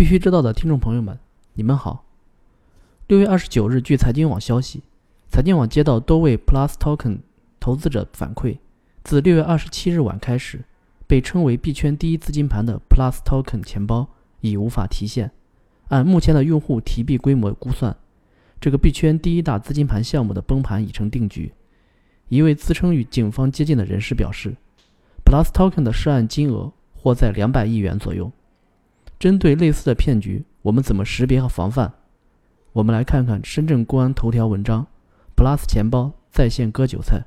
必须知道的听众朋友们，你们好。六月二十九日，据财经网消息，财经网接到多位 Plus Token 投资者反馈，自六月二十七日晚开始，被称为币圈第一资金盘的 Plus Token 钱包已无法提现。按目前的用户提币规模估算，这个币圈第一大资金盘项目的崩盘已成定局。一位自称与警方接近的人士表示，Plus Token 的涉案金额或在两百亿元左右。针对类似的骗局，我们怎么识别和防范？我们来看看深圳公安头条文章：Plus 钱包在线割韭菜。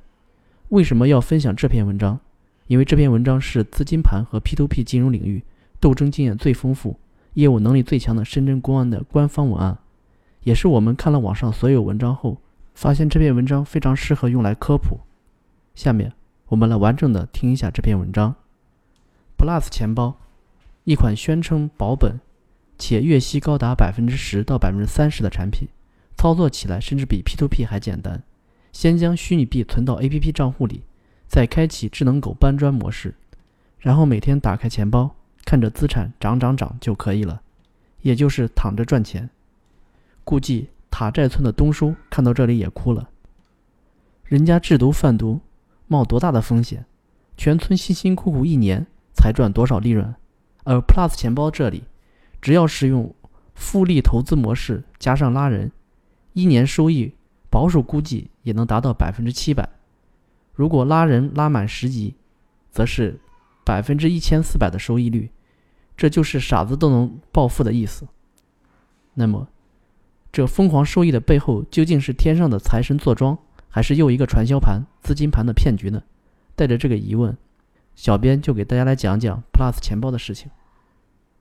为什么要分享这篇文章？因为这篇文章是资金盘和 P2P 金融领域斗争经验最丰富、业务能力最强的深圳公安的官方文案，也是我们看了网上所有文章后。发现这篇文章非常适合用来科普。下面我们来完整的听一下这篇文章。Plus 钱包，一款宣称保本且月息高达百分之十到百分之三十的产品，操作起来甚至比 P2P 还简单。先将虚拟币存到 APP 账户里，再开启智能狗搬砖模式，然后每天打开钱包，看着资产涨涨涨就可以了，也就是躺着赚钱。估计。塔寨村的东叔看到这里也哭了。人家制毒贩毒，冒多大的风险，全村辛辛苦苦一年才赚多少利润，而 Plus 钱包这里，只要使用复利投资模式加上拉人，一年收益保守估计也能达到百分之七百。如果拉人拉满十级，则是百分之一千四百的收益率，这就是傻子都能暴富的意思。那么。这疯狂收益的背后，究竟是天上的财神坐庄，还是又一个传销盘、资金盘的骗局呢？带着这个疑问，小编就给大家来讲讲 Plus 钱包的事情。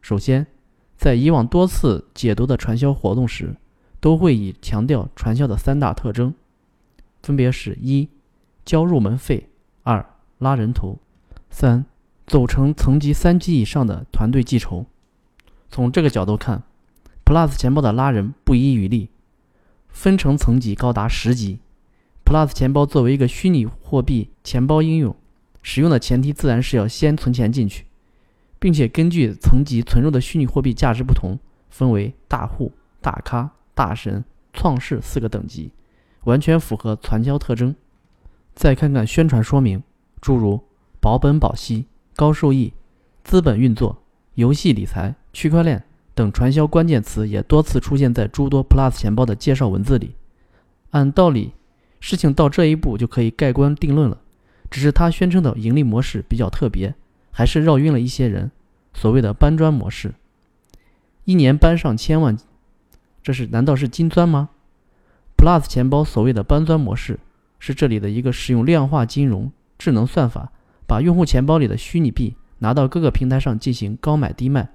首先，在以往多次解读的传销活动时，都会以强调传销的三大特征，分别是：一、交入门费；二、拉人头；三、走成层级三级以上的团队计酬。从这个角度看。Plus 钱包的拉人不遗余力，分成层级高达十级。Plus 钱包作为一个虚拟货币钱包应用，使用的前提自然是要先存钱进去，并且根据层级存入的虚拟货币价值不同，分为大户、大咖、大神、创世四个等级，完全符合传销特征。再看看宣传说明，诸如保本保息、高收益、资本运作、游戏理财、区块链。等传销关键词也多次出现在诸多 Plus 钱包的介绍文字里。按道理，事情到这一步就可以盖棺定论了。只是他宣称的盈利模式比较特别，还是绕晕了一些人。所谓的搬砖模式，一年搬上千万，这是难道是金砖吗？Plus 钱包所谓的搬砖模式，是这里的一个使用量化金融智能算法，把用户钱包里的虚拟币拿到各个平台上进行高买低卖。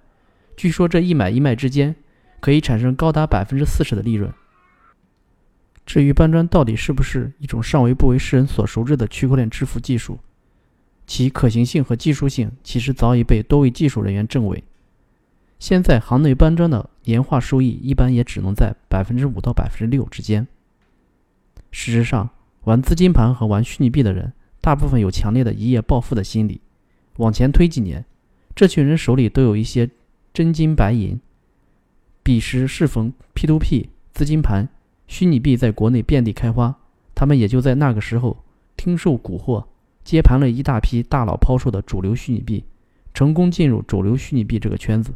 据说这一买一卖之间，可以产生高达百分之四十的利润。至于搬砖到底是不是一种尚未不为世人所熟知的区块链支付技术，其可行性和技术性其实早已被多位技术人员证伪。现在行内搬砖的年化收益一般也只能在百分之五到百分之六之间。事实上，玩资金盘和玩虚拟币的人，大部分有强烈的一夜暴富的心理。往前推几年，这群人手里都有一些。真金白银，彼时适逢 P2P 资金盘、虚拟币在国内遍地开花，他们也就在那个时候听受蛊惑，接盘了一大批大佬抛售的主流虚拟币，成功进入主流虚拟币这个圈子。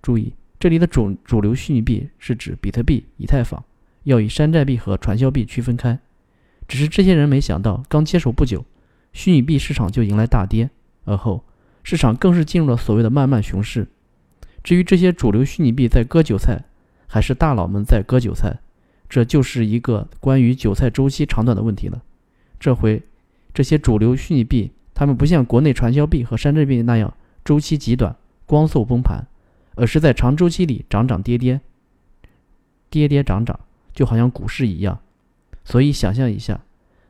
注意，这里的主主流虚拟币是指比特币、以太坊，要以山寨币和传销币区分开。只是这些人没想到，刚接手不久，虚拟币市场就迎来大跌，而后。市场更是进入了所谓的漫漫熊市。至于这些主流虚拟币在割韭菜，还是大佬们在割韭菜，这就是一个关于韭菜周期长短的问题了。这回，这些主流虚拟币，他们不像国内传销币和山寨币那样周期极短、光速崩盘，而是在长周期里涨涨跌跌、跌跌涨涨，就好像股市一样。所以，想象一下，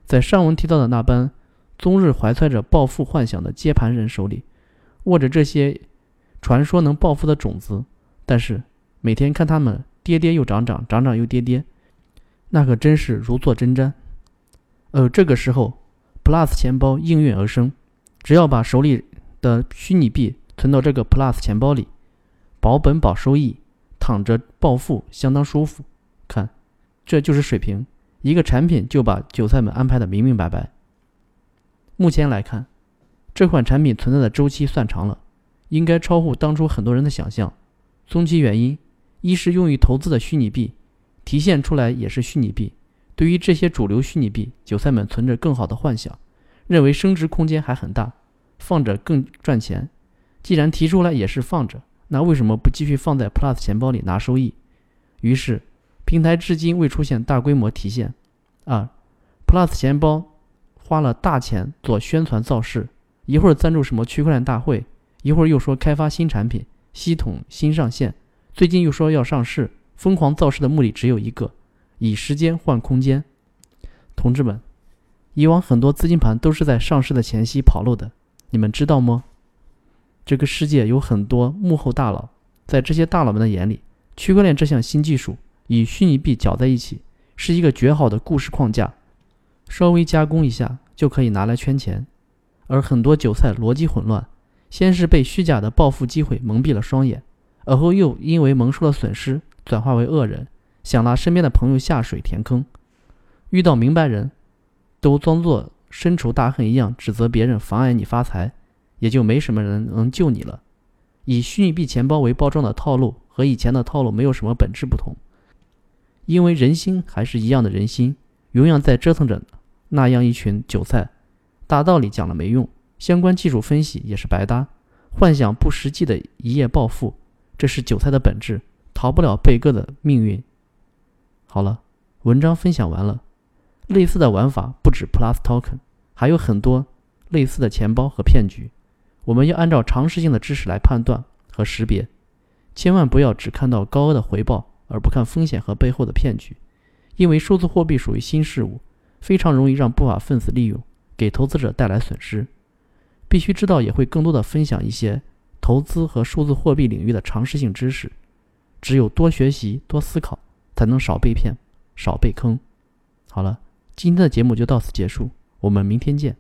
在上文提到的那般终日怀揣着暴富幻想的接盘人手里。握着这些传说能暴富的种子，但是每天看他们跌跌又涨涨，涨涨又跌跌，那可真是如坐针毡。而这个时候，Plus 钱包应运而生，只要把手里的虚拟币存到这个 Plus 钱包里，保本保收益，躺着暴富相当舒服。看，这就是水平，一个产品就把韭菜们安排的明明白白。目前来看，这款产品存在的周期算长了，应该超乎当初很多人的想象。终其原因，一是用于投资的虚拟币，提现出来也是虚拟币。对于这些主流虚拟币，韭菜们存着更好的幻想，认为升值空间还很大，放着更赚钱。既然提出来也是放着，那为什么不继续放在 Plus 钱包里拿收益？于是，平台至今未出现大规模提现。二，Plus 钱包花了大钱做宣传造势，一会儿赞助什么区块链大会，一会儿又说开发新产品，系统新上线，最近又说要上市，疯狂造势的目的只有一个。以时间换空间，同志们，以往很多资金盘都是在上市的前夕跑路的，你们知道吗？这个世界有很多幕后大佬，在这些大佬们的眼里，区块链这项新技术与虚拟币搅在一起，是一个绝好的故事框架，稍微加工一下就可以拿来圈钱。而很多韭菜逻辑混乱，先是被虚假的暴富机会蒙蔽了双眼，而后又因为蒙受了损失，转化为恶人。想拉身边的朋友下水填坑，遇到明白人，都装作深仇大恨一样指责别人妨碍你发财，也就没什么人能救你了。以虚拟币钱包为包装的套路和以前的套路没有什么本质不同，因为人心还是一样的人心，永远在折腾着那样一群韭菜。大道理讲了没用，相关技术分析也是白搭，幻想不实际的一夜暴富，这是韭菜的本质，逃不了被割的命运。好了，文章分享完了。类似的玩法不止 Plus Token，还有很多类似的钱包和骗局。我们要按照常识性的知识来判断和识别，千万不要只看到高额的回报，而不看风险和背后的骗局。因为数字货币属于新事物，非常容易让不法分子利用，给投资者带来损失。必须知道，也会更多的分享一些投资和数字货币领域的常识性知识。只有多学习、多思考。才能少被骗，少被坑。好了，今天的节目就到此结束，我们明天见。